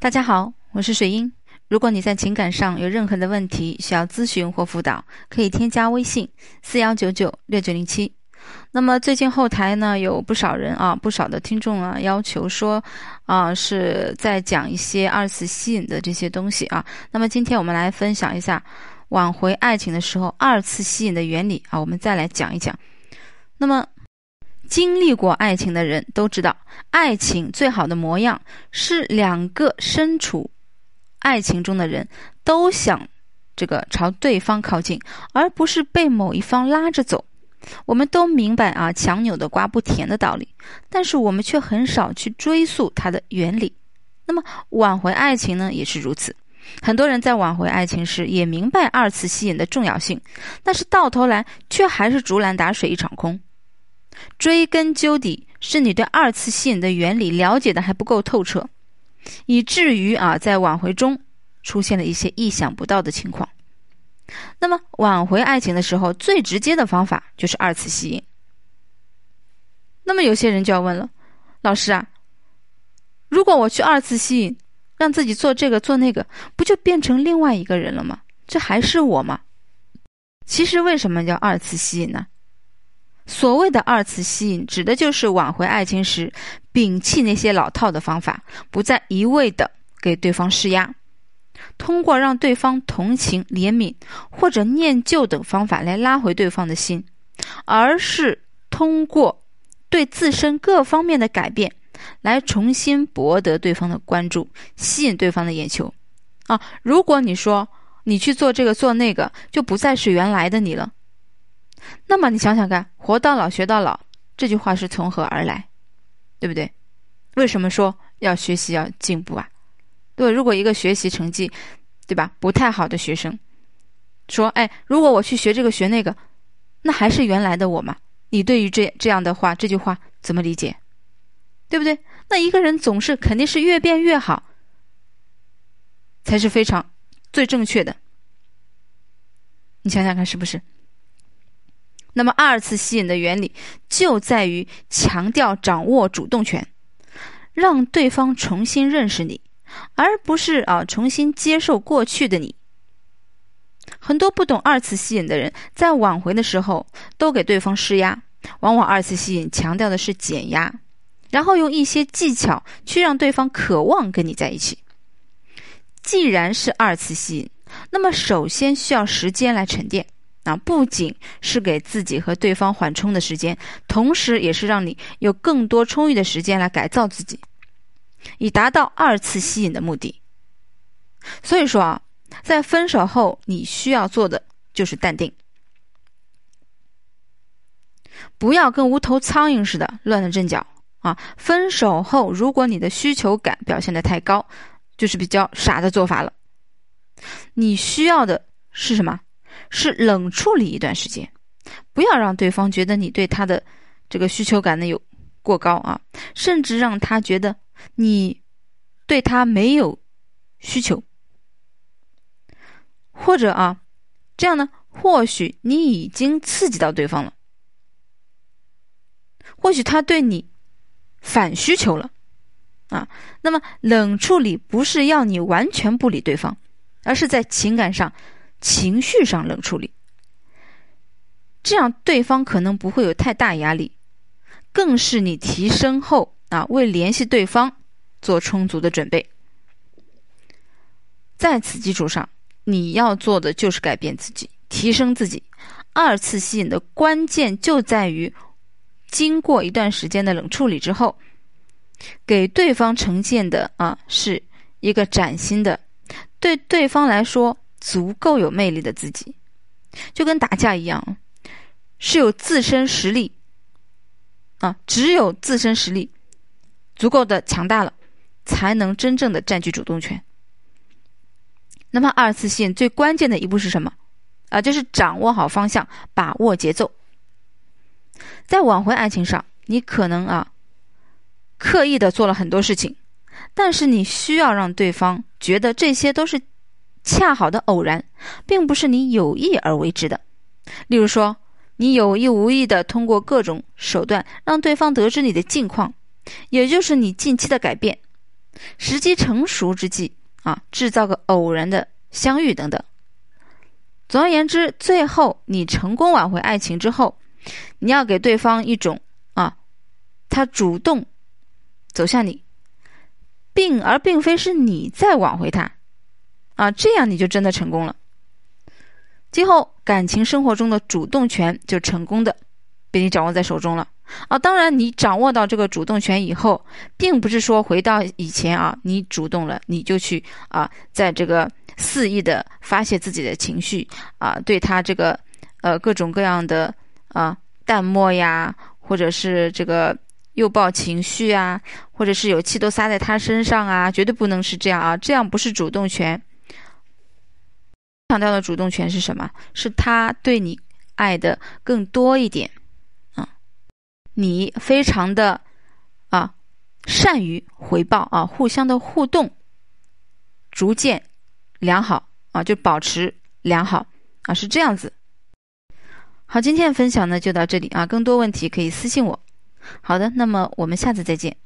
大家好，我是水英。如果你在情感上有任何的问题需要咨询或辅导，可以添加微信四幺九九六九零七。那么最近后台呢有不少人啊，不少的听众啊要求说，啊是在讲一些二次吸引的这些东西啊。那么今天我们来分享一下挽回爱情的时候二次吸引的原理啊，我们再来讲一讲。那么。经历过爱情的人都知道，爱情最好的模样是两个身处爱情中的人都想这个朝对方靠近，而不是被某一方拉着走。我们都明白啊，强扭的瓜不甜的道理，但是我们却很少去追溯它的原理。那么挽回爱情呢，也是如此。很多人在挽回爱情时也明白二次吸引的重要性，但是到头来却还是竹篮打水一场空。追根究底，是你对二次吸引的原理了解的还不够透彻，以至于啊，在挽回中出现了一些意想不到的情况。那么，挽回爱情的时候，最直接的方法就是二次吸引。那么，有些人就要问了，老师啊，如果我去二次吸引，让自己做这个做那个，不就变成另外一个人了吗？这还是我吗？其实，为什么叫二次吸引呢？所谓的二次吸引，指的就是挽回爱情时，摒弃那些老套的方法，不再一味的给对方施压，通过让对方同情、怜悯或者念旧等方法来拉回对方的心，而是通过对自身各方面的改变，来重新博得对方的关注，吸引对方的眼球。啊，如果你说你去做这个做那个，就不再是原来的你了。那么你想想看，“活到老学到老”这句话是从何而来，对不对？为什么说要学习要进步啊？对，如果一个学习成绩，对吧，不太好的学生，说：“哎，如果我去学这个学那个，那还是原来的我吗？”你对于这这样的话，这句话怎么理解？对不对？那一个人总是肯定是越变越好，才是非常最正确的。你想想看，是不是？那么，二次吸引的原理就在于强调掌握主动权，让对方重新认识你，而不是啊重新接受过去的你。很多不懂二次吸引的人，在挽回的时候都给对方施压，往往二次吸引强调的是减压，然后用一些技巧去让对方渴望跟你在一起。既然是二次吸引，那么首先需要时间来沉淀。啊，不仅是给自己和对方缓冲的时间，同时也是让你有更多充裕的时间来改造自己，以达到二次吸引的目的。所以说啊，在分手后，你需要做的就是淡定，不要跟无头苍蝇似的乱了阵脚啊。分手后，如果你的需求感表现的太高，就是比较傻的做法了。你需要的是什么？是冷处理一段时间，不要让对方觉得你对他的这个需求感呢有过高啊，甚至让他觉得你对他没有需求，或者啊，这样呢，或许你已经刺激到对方了，或许他对你反需求了啊。那么冷处理不是要你完全不理对方，而是在情感上。情绪上冷处理，这样对方可能不会有太大压力，更是你提升后啊为联系对方做充足的准备。在此基础上，你要做的就是改变自己，提升自己。二次吸引的关键就在于，经过一段时间的冷处理之后，给对方呈现的啊是一个崭新的，对对方来说。足够有魅力的自己，就跟打架一样，是有自身实力啊，只有自身实力足够的强大了，才能真正的占据主动权。那么二次吸引最关键的一步是什么？啊，就是掌握好方向，把握节奏。在挽回爱情上，你可能啊刻意的做了很多事情，但是你需要让对方觉得这些都是。恰好的偶然，并不是你有意而为之的。例如说，你有意无意的通过各种手段让对方得知你的近况，也就是你近期的改变，时机成熟之际啊，制造个偶然的相遇等等。总而言之，最后你成功挽回爱情之后，你要给对方一种啊，他主动走向你，并而并非是你在挽回他啊，这样你就真的成功了。今后感情生活中的主动权就成功的被你掌握在手中了啊！当然，你掌握到这个主动权以后，并不是说回到以前啊，你主动了你就去啊，在这个肆意的发泄自己的情绪啊，对他这个呃各种各样的啊淡漠呀，或者是这个又爆情绪啊，或者是有气都撒在他身上啊，绝对不能是这样啊！这样不是主动权。强调的主动权是什么？是他对你爱的更多一点，啊，你非常的啊善于回报啊，互相的互动逐渐良好啊，就保持良好啊，是这样子。好，今天的分享呢就到这里啊，更多问题可以私信我。好的，那么我们下次再见。